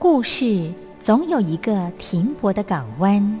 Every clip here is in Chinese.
故事总有一个停泊的港湾。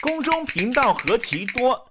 宫中频道何其多，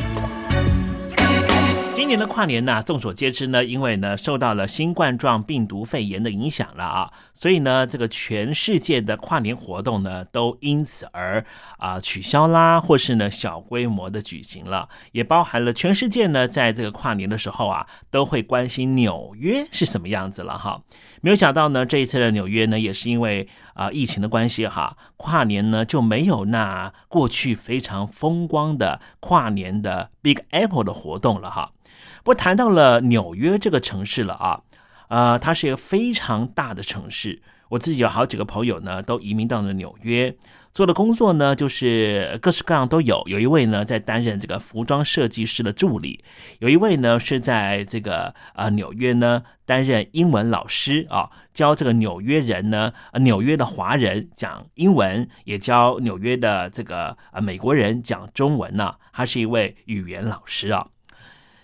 今年的跨年呢，众所皆知呢，因为呢受到了新冠状病毒肺炎的影响了啊，所以呢这个全世界的跨年活动呢都因此而啊取消啦，或是呢小规模的举行了，也包含了全世界呢在这个跨年的时候啊都会关心纽约是什么样子了哈。没有想到呢这一次的纽约呢也是因为啊疫情的关系哈，跨年呢就没有那过去非常风光的跨年的 Big Apple 的活动了哈。不谈到了纽约这个城市了啊，呃，它是一个非常大的城市。我自己有好几个朋友呢，都移民到了纽约，做的工作呢，就是各式各样都有。有一位呢，在担任这个服装设计师的助理；有一位呢，是在这个呃纽约呢担任英文老师啊，教这个纽约人呢，纽约的华人讲英文，也教纽约的这个呃美国人讲中文呢。他是一位语言老师啊。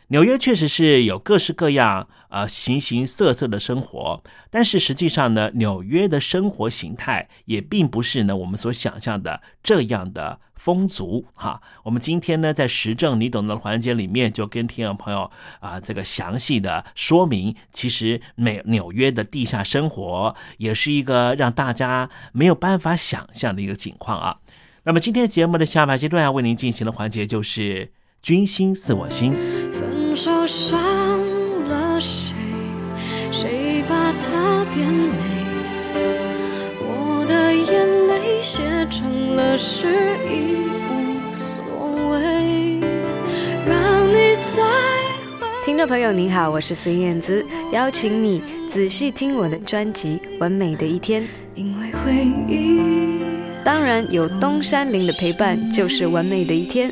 纽约确实是有各式各样、呃形形色色的生活，但是实际上呢，纽约的生活形态也并不是呢我们所想象的这样的风俗哈。我们今天呢，在时政你懂的环节里面，就跟听众朋友啊这个详细的说明，其实美纽约的地下生活也是一个让大家没有办法想象的一个情况啊。那么今天节目的下半阶段要为您进行的环节就是“君心似我心”。手伤了谁？谁把它变美？我的眼泪写成了诗，已无所谓。让你再听众朋友您好，我是孙燕姿，邀请你仔细听我的专辑《完美的一天》。因为回忆，当然有东山林的陪伴，就是完美的一天。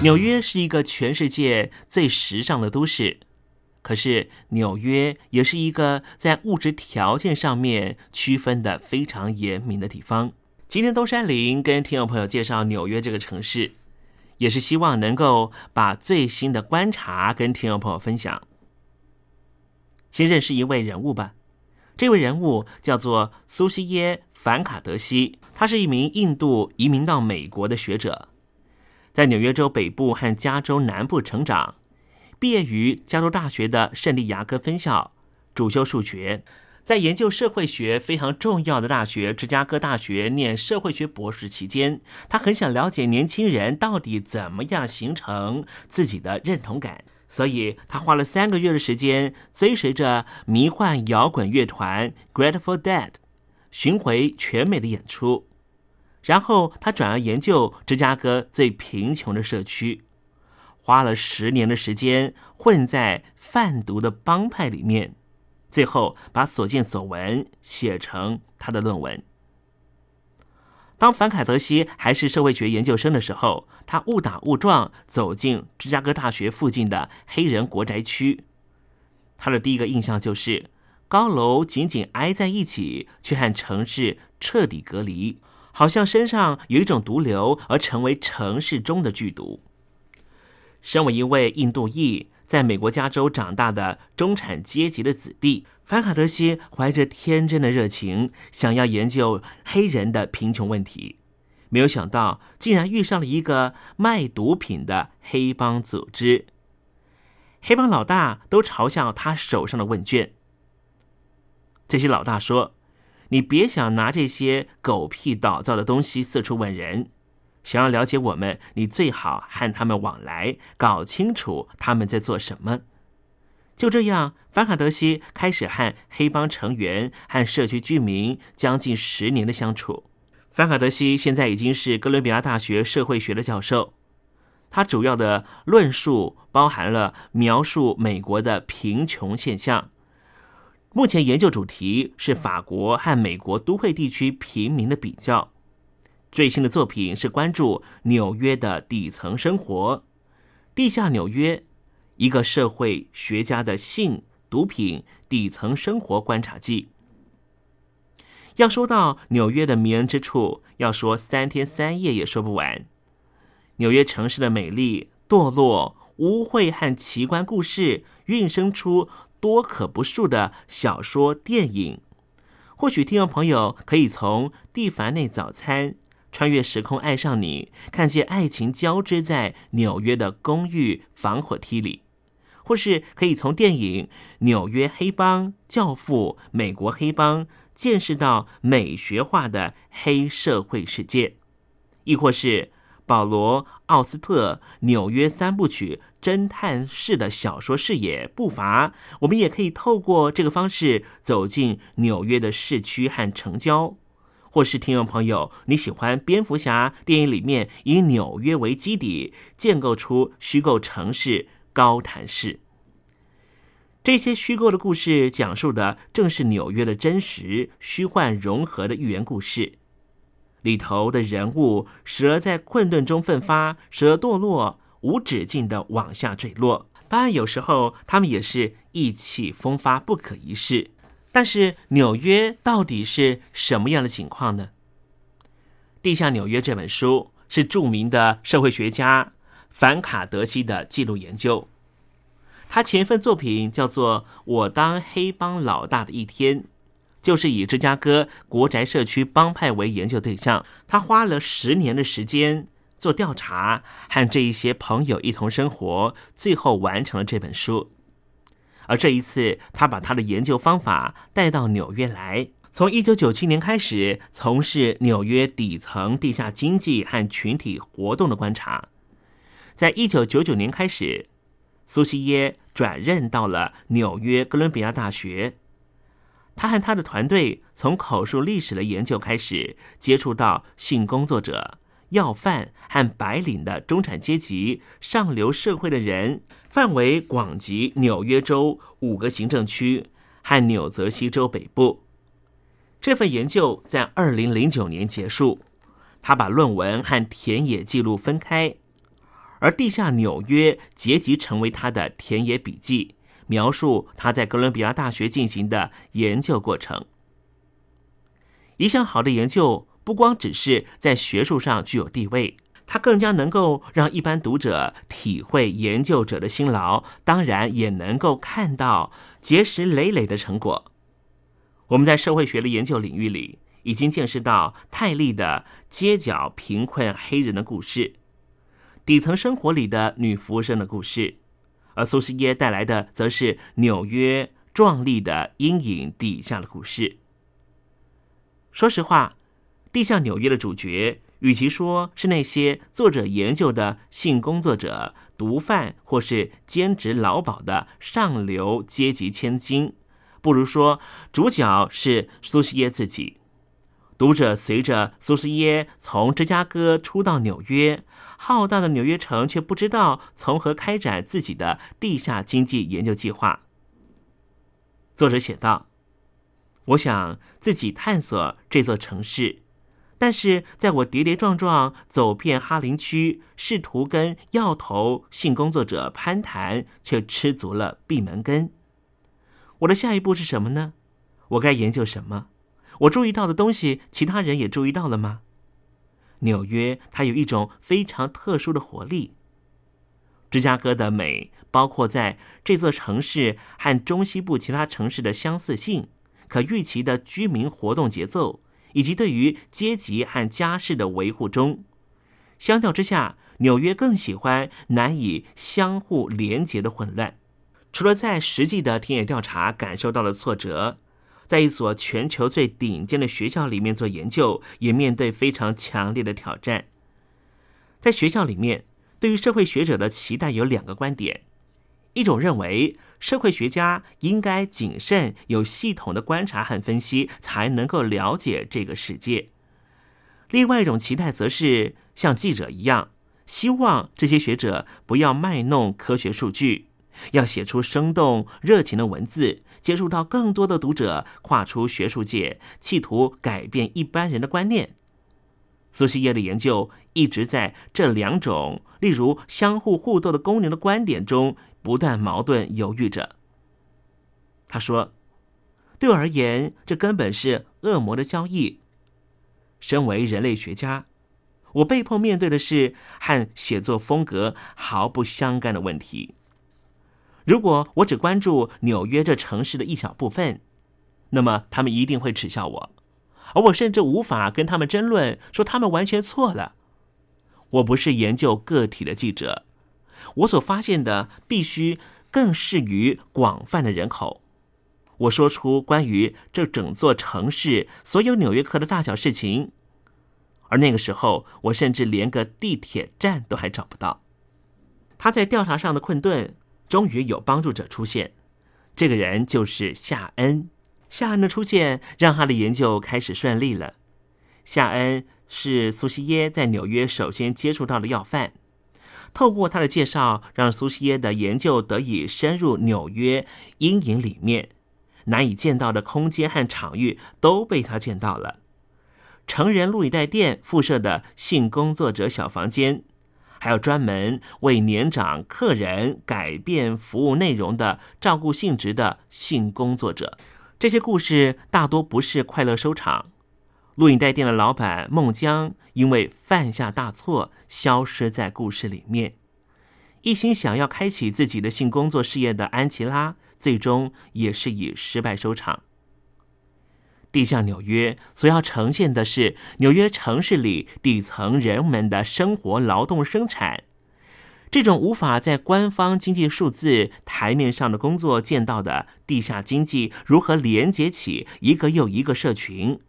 纽约是一个全世界最时尚的都市。可是纽约也是一个在物质条件上面区分的非常严明的地方。今天东山林跟听众朋友介绍纽约这个城市，也是希望能够把最新的观察跟听众朋友分享。先认识一位人物吧，这位人物叫做苏西耶·凡卡德西，他是一名印度移民到美国的学者，在纽约州北部和加州南部成长。毕业于加州大学的圣地牙哥分校，主修数学，在研究社会学非常重要的大学芝加哥大学念社会学博士期间，他很想了解年轻人到底怎么样形成自己的认同感，所以他花了三个月的时间，追随着迷幻摇滚乐团 Grateful Dead 巡回全美的演出，然后他转而研究芝加哥最贫穷的社区。花了十年的时间混在贩毒的帮派里面，最后把所见所闻写成他的论文。当凡凯德西还是社会学研究生的时候，他误打误撞走进芝加哥大学附近的黑人国宅区。他的第一个印象就是高楼紧紧挨在一起，却和城市彻底隔离，好像身上有一种毒瘤，而成为城市中的剧毒。身为一位印度裔，在美国加州长大的中产阶级的子弟，凡卡德西怀着天真的热情，想要研究黑人的贫穷问题。没有想到，竟然遇上了一个卖毒品的黑帮组织。黑帮老大都嘲笑他手上的问卷。这些老大说：“你别想拿这些狗屁倒灶的东西四处问人。”想要了解我们，你最好和他们往来，搞清楚他们在做什么。就这样，凡卡德西开始和黑帮成员和社区居民将近十年的相处。凡卡德西现在已经是哥伦比亚大学社会学的教授，他主要的论述包含了描述美国的贫穷现象。目前研究主题是法国和美国都会地区平民的比较。最新的作品是关注纽约的底层生活，《地下纽约》，一个社会学家的性、毒品、底层生活观察记。要说到纽约的迷人之处，要说三天三夜也说不完。纽约城市的美丽、堕落、污秽和奇观故事，孕生出多可不数的小说、电影。或许听众朋友可以从《蒂凡内早餐》。穿越时空爱上你，看见爱情交织在纽约的公寓防火梯里，或是可以从电影《纽约黑帮教父》《美国黑帮》见识到美学化的黑社会世界，亦或是保罗·奥斯特《纽约三部曲》侦探式的小说视野步伐，我们也可以透过这个方式走进纽约的市区和城郊。或是听众朋友，你喜欢蝙蝠侠电影里面以纽约为基底建构出虚构城市高谭市？这些虚构的故事讲述的正是纽约的真实虚幻融合的寓言故事，里头的人物时而在困顿中奋发，时而堕落，无止境的往下坠落。当然，有时候他们也是意气风发，不可一世。但是纽约到底是什么样的情况呢？《地下纽约》这本书是著名的社会学家凡卡德西的记录研究。他前一份作品叫做《我当黑帮老大的一天》，就是以芝加哥国宅社区帮派为研究对象。他花了十年的时间做调查，和这一些朋友一同生活，最后完成了这本书。而这一次，他把他的研究方法带到纽约来，从一九九七年开始从事纽约底层地下经济和群体活动的观察。在一九九九年开始，苏西耶转任到了纽约哥伦比亚大学。他和他的团队从口述历史的研究开始，接触到性工作者、要饭和白领的中产阶级、上流社会的人，范围广及纽约州五个行政区和纽泽西州北部。这份研究在二零零九年结束，他把论文和田野记录分开，而《地下纽约》结集成为他的田野笔记。描述他在哥伦比亚大学进行的研究过程。一项好的研究不光只是在学术上具有地位，它更加能够让一般读者体会研究者的辛劳，当然也能够看到结石累累的成果。我们在社会学的研究领域里，已经见识到泰利的街角贫困黑人的故事，底层生活里的女服务生的故事。而苏西耶带来的，则是纽约壮丽的阴影底下的故事。说实话，《地下纽约》的主角，与其说是那些作者研究的性工作者、毒贩或是兼职劳保的上流阶级千金，不如说主角是苏西耶自己。读者随着苏西耶从芝加哥出到纽约，浩大的纽约城却不知道从何开展自己的地下经济研究计划。作者写道：“我想自己探索这座城市，但是在我跌跌撞撞走遍哈林区，试图跟要头性工作者攀谈，却吃足了闭门羹。我的下一步是什么呢？我该研究什么？”我注意到的东西，其他人也注意到了吗？纽约它有一种非常特殊的活力。芝加哥的美，包括在这座城市和中西部其他城市的相似性、可预期的居民活动节奏，以及对于阶级和家世的维护中。相较之下，纽约更喜欢难以相互连结的混乱。除了在实际的田野调查感受到了挫折。在一所全球最顶尖的学校里面做研究，也面对非常强烈的挑战。在学校里面，对于社会学者的期待有两个观点：一种认为社会学家应该谨慎、有系统的观察和分析，才能够了解这个世界；另外一种期待则是像记者一样，希望这些学者不要卖弄科学数据，要写出生动、热情的文字。接触到更多的读者，跨出学术界，企图改变一般人的观念。苏西耶的研究一直在这两种，例如相互互动的功能的观点中不断矛盾犹豫着。他说：“对我而言，这根本是恶魔的交易。身为人类学家，我被迫面对的是和写作风格毫不相干的问题。”如果我只关注纽约这城市的一小部分，那么他们一定会耻笑我，而我甚至无法跟他们争论，说他们完全错了。我不是研究个体的记者，我所发现的必须更适于广泛的人口。我说出关于这整座城市所有纽约客的大小事情，而那个时候，我甚至连个地铁站都还找不到。他在调查上的困顿。终于有帮助者出现，这个人就是夏恩。夏恩的出现让他的研究开始顺利了。夏恩是苏西耶在纽约首先接触到的要犯，透过他的介绍，让苏西耶的研究得以深入纽约阴影里面，难以见到的空间和场域都被他见到了。成人录影带店附设的性工作者小房间。还有专门为年长客人改变服务内容的照顾性质的性工作者，这些故事大多不是快乐收场。录影带店的老板孟江因为犯下大错，消失在故事里面。一心想要开启自己的性工作事业的安琪拉，最终也是以失败收场。地下纽约所要呈现的是纽约城市里底层人们的生活、劳动、生产，这种无法在官方经济数字台面上的工作见到的地下经济如何连接起一个又一个社群，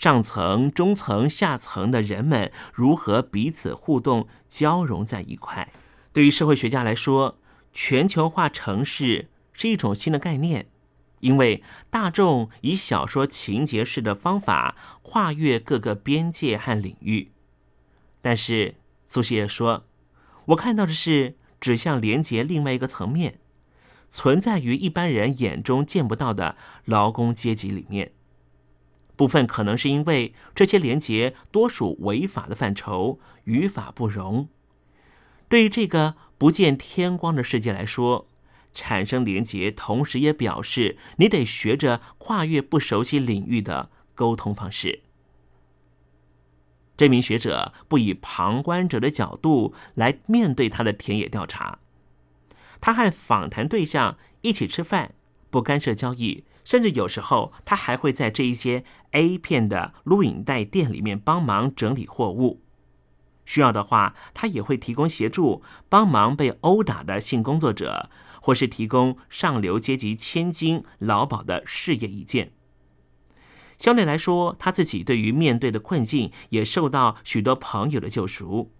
上层、中层、下层的人们如何彼此互动、交融在一块。对于社会学家来说，全球化城市是一种新的概念，因为大众以小说情节式的方法跨越各个边界和领域。但是苏西也说：“我看到的是指向连接另外一个层面，存在于一般人眼中见不到的劳工阶级里面。部分可能是因为这些连接多属违法的范畴，与法不容。对于这个。”不见天光的世界来说，产生连结，同时也表示你得学着跨越不熟悉领域的沟通方式。这名学者不以旁观者的角度来面对他的田野调查，他和访谈对象一起吃饭，不干涉交易，甚至有时候他还会在这一些 A 片的录影带店里面帮忙整理货物。需要的话，他也会提供协助，帮忙被殴打的性工作者，或是提供上流阶级千金劳保的事业意见。相对来说，他自己对于面对的困境也受到许多朋友的救赎。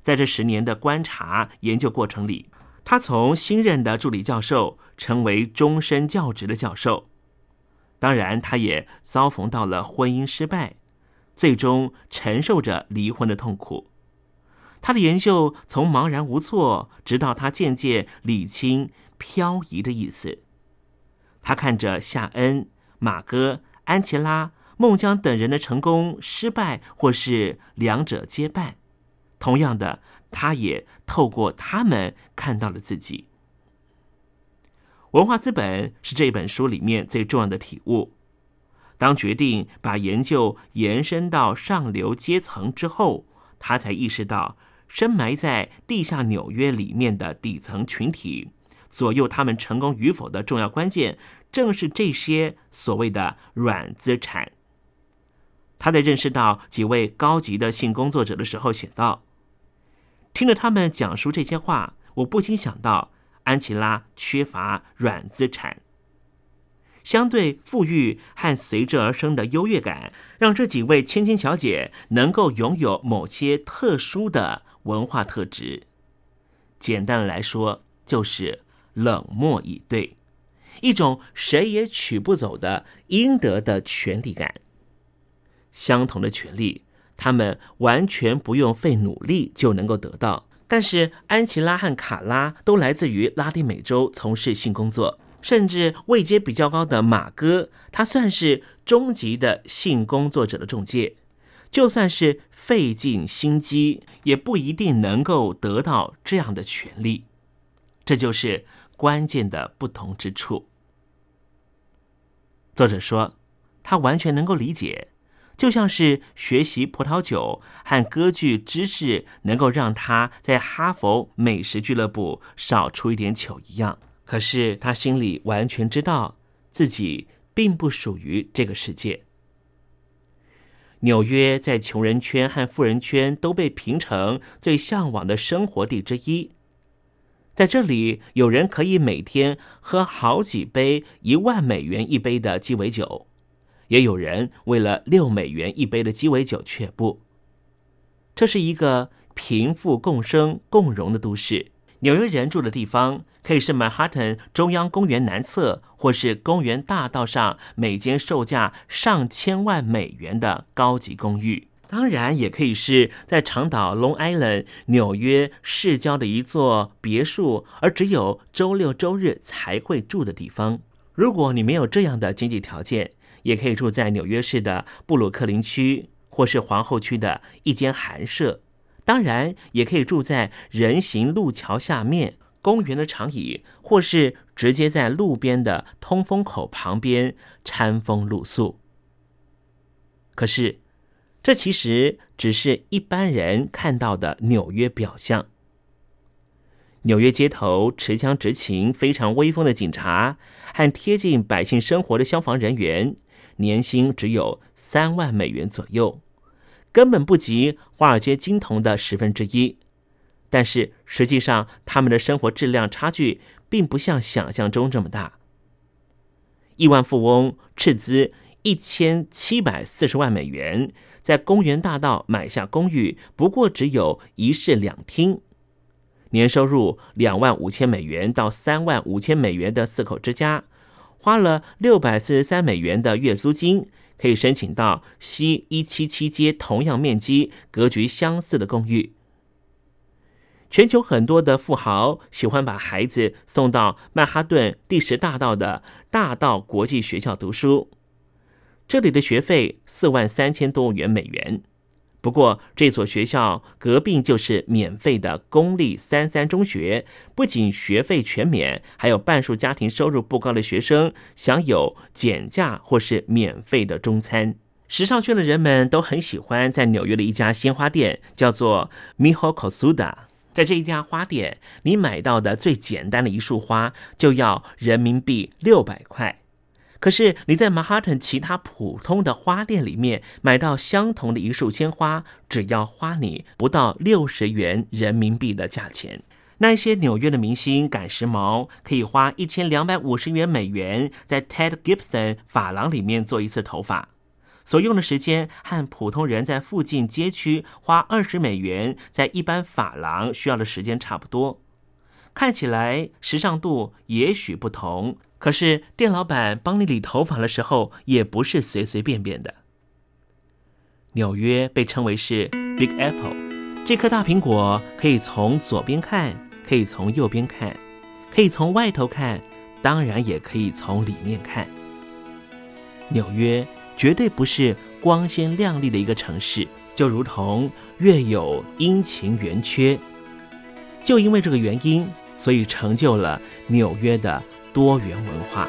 在这十年的观察研究过程里，他从新任的助理教授成为终身教职的教授。当然，他也遭逢到了婚姻失败，最终承受着离婚的痛苦。他的研究从茫然无措，直到他渐渐理清漂移的意思。他看着夏恩、马哥、安琪拉、孟姜等人的成功、失败，或是两者皆半。同样的，他也透过他们看到了自己。文化资本是这本书里面最重要的体悟。当决定把研究延伸到上流阶层之后，他才意识到。深埋在地下纽约里面的底层群体，左右他们成功与否的重要关键，正是这些所谓的软资产。他在认识到几位高级的性工作者的时候写道：“听着他们讲述这些话，我不禁想到，安琪拉缺乏软资产。相对富裕和随之而生的优越感，让这几位千金小姐能够拥有某些特殊的。”文化特质，简单来说，就是冷漠以对，一种谁也取不走的应得的权利感。相同的权利，他们完全不用费努力就能够得到。但是，安琪拉和卡拉都来自于拉丁美洲，从事性工作，甚至位阶比较高的马哥，他算是中级的性工作者的中介。就算是费尽心机，也不一定能够得到这样的权利。这就是关键的不同之处。作者说，他完全能够理解，就像是学习葡萄酒和歌剧知识能够让他在哈佛美食俱乐部少出一点糗一样。可是他心里完全知道自己并不属于这个世界。纽约在穷人圈和富人圈都被评成最向往的生活地之一。在这里，有人可以每天喝好几杯一万美元一杯的鸡尾酒，也有人为了六美元一杯的鸡尾酒却步。这是一个贫富共生共荣的都市。纽约人住的地方可以是曼哈顿中央公园南侧，或是公园大道上每间售价上千万美元的高级公寓。当然，也可以是在长岛 Long Island 纽约市郊的一座别墅，而只有周六周日才会住的地方。如果你没有这样的经济条件，也可以住在纽约市的布鲁克林区，或是皇后区的一间寒舍。当然，也可以住在人行路桥下面、公园的长椅，或是直接在路边的通风口旁边餐风露宿。可是，这其实只是一般人看到的纽约表象。纽约街头持枪执勤、非常威风的警察和贴近百姓生活的消防人员，年薪只有三万美元左右。根本不及华尔街金童的十分之一，但是实际上他们的生活质量差距并不像想象中这么大。亿万富翁斥资一千七百四十万美元，在公园大道买下公寓，不过只有一室两厅。年收入两万五千美元到三万五千美元的四口之家，花了六百四十三美元的月租金，可以申请到西一七七街同样面积、格局相似的公寓。全球很多的富豪喜欢把孩子送到曼哈顿第十大道的大道国际学校读书，这里的学费四万三千多元美元。不过，这所学校隔壁就是免费的公立三三中学，不仅学费全免，还有半数家庭收入不高的学生享有减价或是免费的中餐。时尚圈的人们都很喜欢在纽约的一家鲜花店，叫做 Miho Kosuda。在这一家花店，你买到的最简单的一束花就要人民币六百块。可是你在曼哈顿其他普通的花店里面买到相同的一束鲜花，只要花你不到六十元人民币的价钱。那些纽约的明星赶时髦，可以花一千两百五十元美元在 Ted Gibson 发廊里面做一次头发，所用的时间和普通人在附近街区花二十美元在一般发廊需要的时间差不多。看起来时尚度也许不同。可是店老板帮你理头发的时候，也不是随随便便的。纽约被称为是 Big Apple，这颗大苹果可以从左边看，可以从右边看，可以从外头看，当然也可以从里面看。纽约绝对不是光鲜亮丽的一个城市，就如同月有阴晴圆缺。就因为这个原因，所以成就了纽约的。多元文化。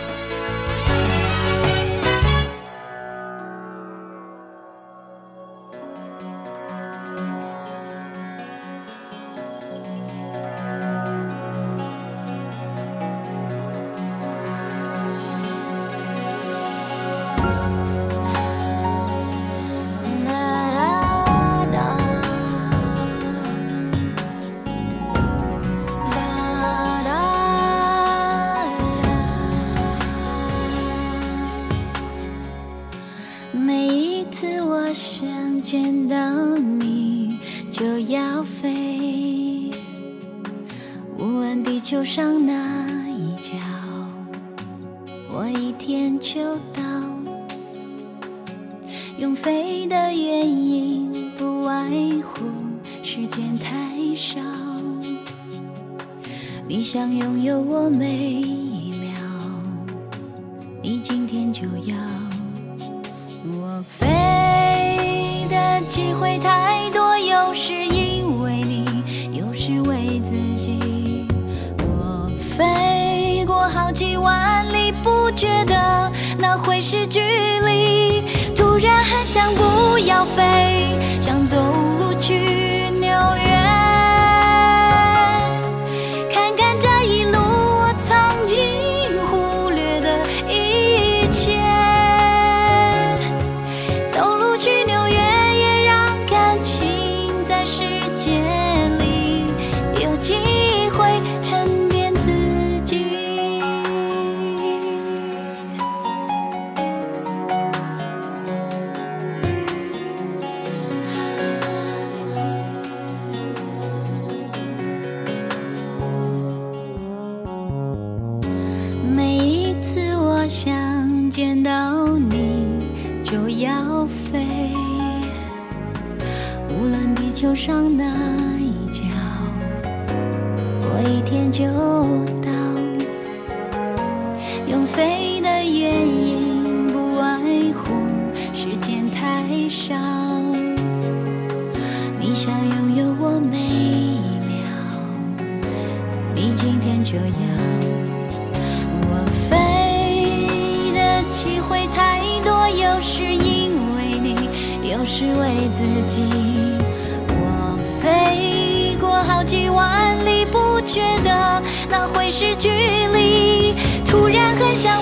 那会是距离。突然很想不要飞，想走路去觉得那会是距离。突然很想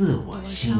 似我心。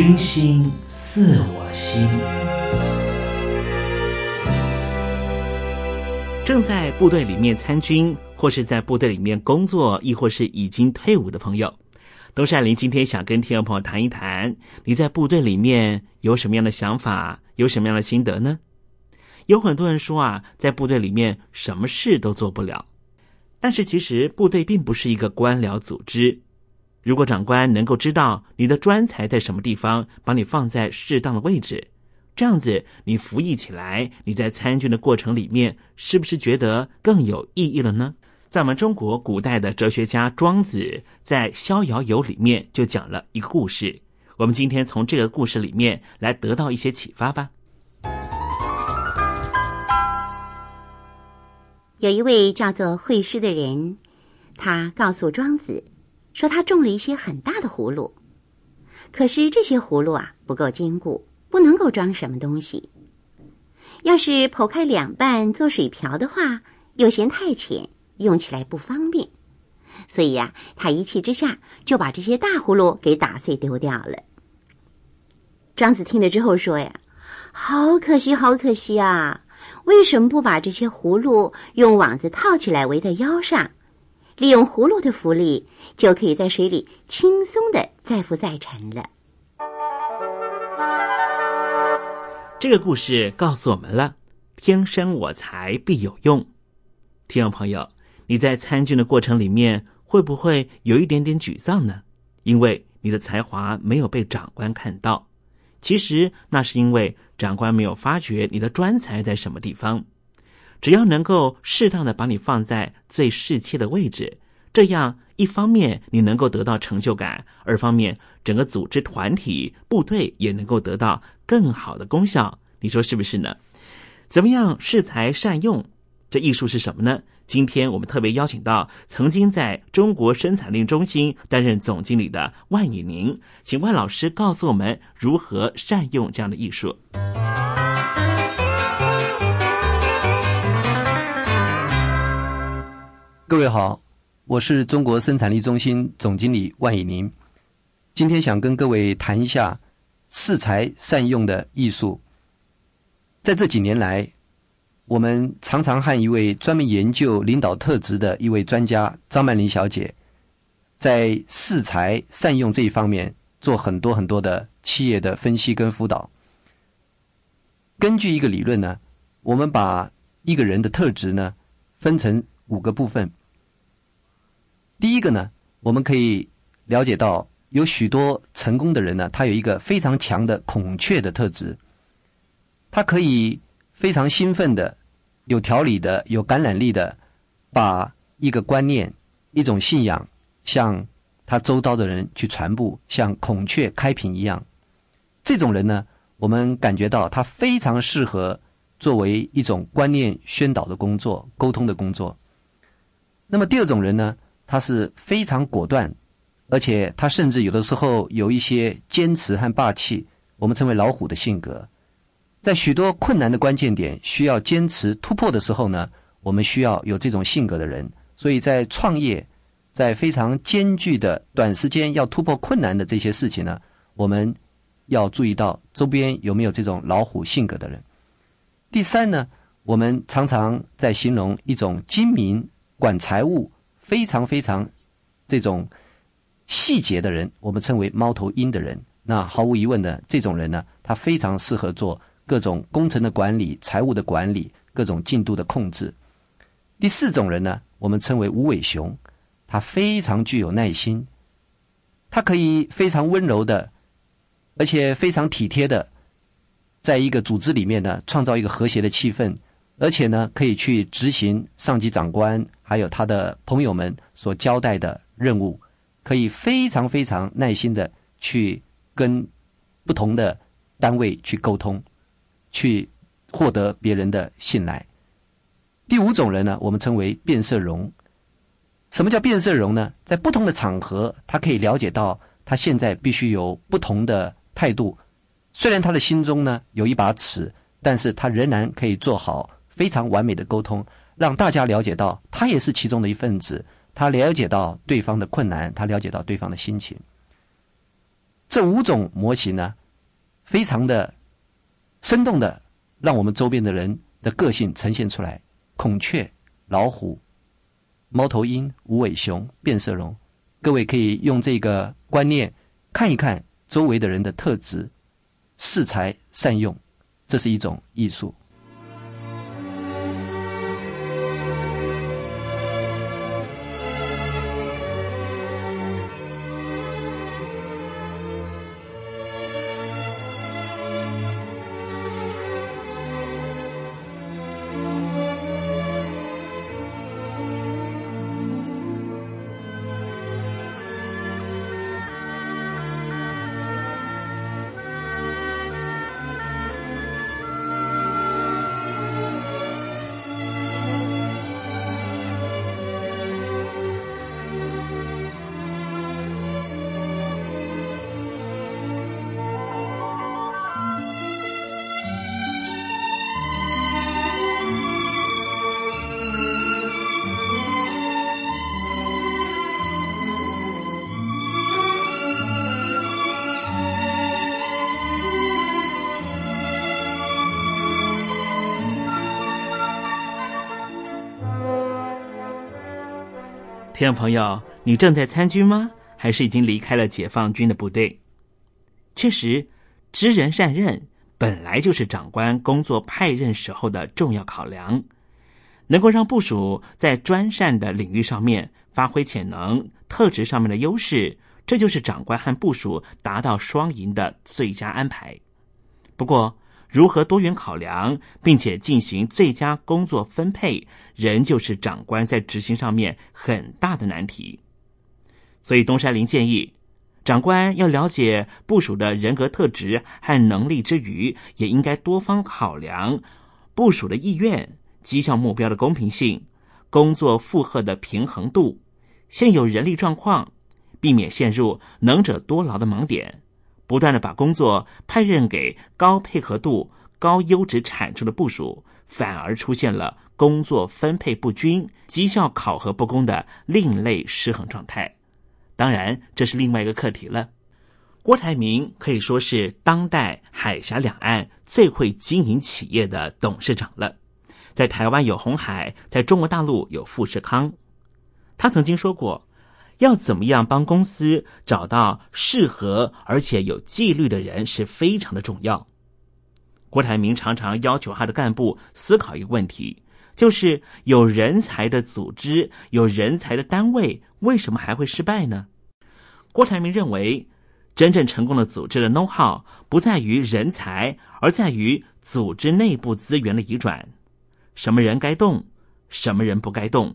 君心似我心。正在部队里面参军，或是在部队里面工作，亦或是已经退伍的朋友，东善林今天想跟听众朋友谈一谈，你在部队里面有什么样的想法，有什么样的心得呢？有很多人说啊，在部队里面什么事都做不了，但是其实部队并不是一个官僚组织。如果长官能够知道你的专才在什么地方，把你放在适当的位置，这样子你服役起来，你在参军的过程里面，是不是觉得更有意义了呢？在我们中国古代的哲学家庄子在《逍遥游》里面就讲了一个故事，我们今天从这个故事里面来得到一些启发吧。有一位叫做惠施的人，他告诉庄子，说他种了一些很大的葫芦，可是这些葫芦啊不够坚固，不能够装什么东西。要是剖开两半做水瓢的话，又嫌太浅，用起来不方便。所以呀、他一气之下就把这些大葫芦给打碎丢掉了。庄子听了之后说呀：“好可惜，好可惜啊！为什么不把这些葫芦用网子套起来围在腰上，利用葫芦的浮力，就可以在水里轻松的载浮载沉了？”这个故事告诉我们了：天生我材必有用。听众朋友，你在参军的过程里面，会不会有一点点沮丧呢？因为你的才华没有被长官看到。其实那是因为长官没有发觉你的专才在什么地方。只要能够适当的把你放在最适切的位置，这样一方面你能够得到成就感，二方面整个组织团体部队也能够得到更好的功效。你说是不是呢？怎么样适才善用？这艺术是什么呢？今天我们特别邀请到曾经在中国生产力中心担任总经理的万以宁，请万老师告诉我们如何善用这样的艺术。各位好，我是中国生产力中心总经理万以宁。今天想跟各位谈一下适才善用的艺术。在这几年来，我们常常和一位专门研究领导特质的一位专家张曼玲小姐，在适才善用这一方面做很多很多的企业的分析跟辅导。根据一个理论呢，我们把一个人的特质呢分成五个部分。第一个呢，我们可以了解到有许多成功的人呢，他有一个非常强的孔雀的特质，他可以非常兴奋的、有条理的、有感染力的，把一个观念、一种信仰向他周遭的人去传播，像孔雀开屏一样。这种人呢，我们感觉到他非常适合作为一种观念宣导的工作、沟通的工作。那么第二种人呢，他是非常果断，而且他甚至有的时候有一些坚持和霸气，我们称为老虎的性格。在许多困难的关键点需要坚持突破的时候呢，我们需要有这种性格的人。所以在创业，在非常艰巨的短时间要突破困难的这些事情呢，我们要注意到周边有没有这种老虎性格的人。第三呢，我们常常在形容一种精明。管财务非常非常这种细节的人，我们称为猫头鹰的人。那毫无疑问的，这种人呢，他非常适合做各种工程的管理、财务的管理、各种进度的控制。第四种人呢，我们称为无尾熊，他非常具有耐心，他可以非常温柔的，而且非常体贴的，在一个组织里面呢，创造一个和谐的气氛。而且呢，可以去执行上级长官还有他的朋友们所交代的任务，可以非常非常耐心的去跟不同的单位去沟通，去获得别人的信赖。第五种人呢，我们称为变色龙。什么叫变色龙呢？在不同的场合，他可以了解到他现在必须有不同的态度。虽然他的心中呢有一把尺，但是他仍然可以做好。非常完美的沟通，让大家了解到他也是其中的一份子。他了解到对方的困难，他了解到对方的心情。这五种模型呢，非常的生动的，让我们周边的人的个性呈现出来：孔雀、老虎、猫头鹰、无尾熊、变色龙。各位可以用这个观念看一看周围的人的特质，适才善用，这是一种艺术。听众朋友，你正在参军吗？还是已经离开了解放军的部队？确实，知人善任本来就是长官工作派任时候的重要考量，能够让部署在专善的领域上面发挥潜能、特质上面的优势，这就是长官和部署达到双赢的最佳安排。不过，如何多元考量，并且进行最佳工作分配，仍旧是长官在执行上面很大的难题。所以，东山林建议，长官要了解部署的人格特质和能力之余，也应该多方考量部署的意愿、绩效目标的公平性、工作负荷的平衡度、现有人力状况，避免陷入能者多劳的盲点。不断的把工作派任给高配合度、高优质产出的部署，反而出现了工作分配不均、绩效考核不公的另类失衡状态。当然，这是另外一个课题了。郭台铭可以说是当代海峡两岸最会经营企业的董事长了。在台湾有红海，在中国大陆有富士康。他曾经说过。要怎么样帮公司找到适合而且有纪律的人是非常的重要。郭台铭常常要求他的干部思考一个问题，就是有人才的组织、有人才的单位，为什么还会失败呢？郭台铭认为，真正成功的组织的 know how 不在于人才，而在于组织内部资源的移转。什么人该动，什么人不该动，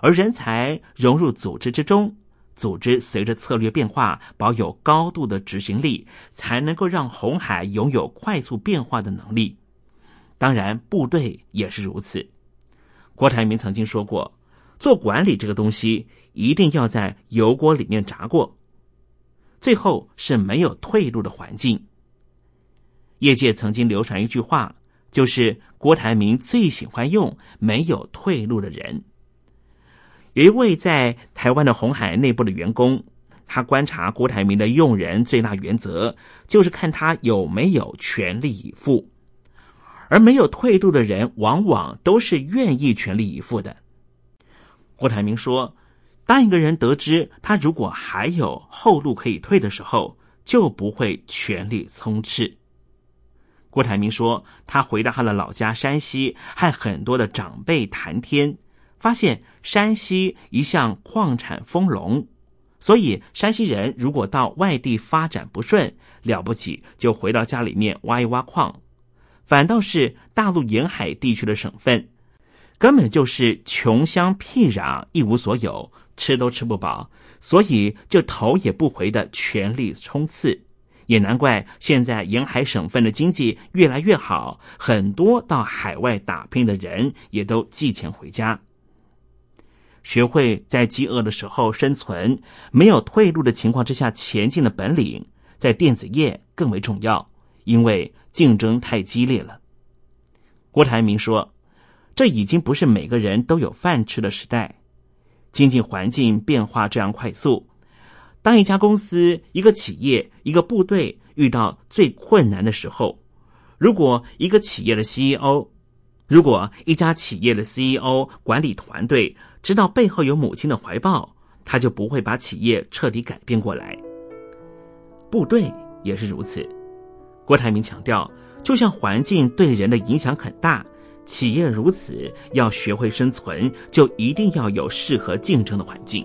而人才融入组织之中，组织随着策略变化，保有高度的执行力，才能够让红海拥有快速变化的能力。当然，部队也是如此。郭台铭曾经说过，做管理这个东西，一定要在油锅里面炸过。最后是没有退路的环境。业界曾经流传一句话，就是郭台铭最喜欢用“没有退路的人”。有一位在台湾的红海内部的员工，他观察郭台铭的用人最大原则，就是看他有没有全力以赴。而没有退路的人，往往都是愿意全力以赴的。郭台铭说。当一个人得知他如果还有后路可以退的时候，就不会全力冲刺。郭台铭说，他回到他的老家山西，和很多的长辈谈天，发现山西一向矿产丰隆，所以山西人如果到外地发展不顺，了不起就回到家里面挖一挖矿，反倒是大陆沿海地区的省份，根本就是穷乡僻壤，一无所有。吃都吃不饱，所以就头也不回的全力冲刺。也难怪现在沿海省份的经济越来越好，很多到海外打拼的人也都寄钱回家。学会在饥饿的时候生存，没有退路的情况之下前进的本领，在电子业更为重要，因为竞争太激烈了。郭台铭说：“这已经不是每个人都有饭吃的时代。”经济环境变化这样快速，当一家公司、一个企业、一个部队遇到最困难的时候，如果一个企业的 CEO，如果一家企业的 CEO 管理团队知道背后有母亲的怀抱，他就不会把企业彻底改变过来。部队也是如此。郭台铭强调，就像环境对人的影响很大。企业如此，要学会生存，就一定要有适合竞争的环境。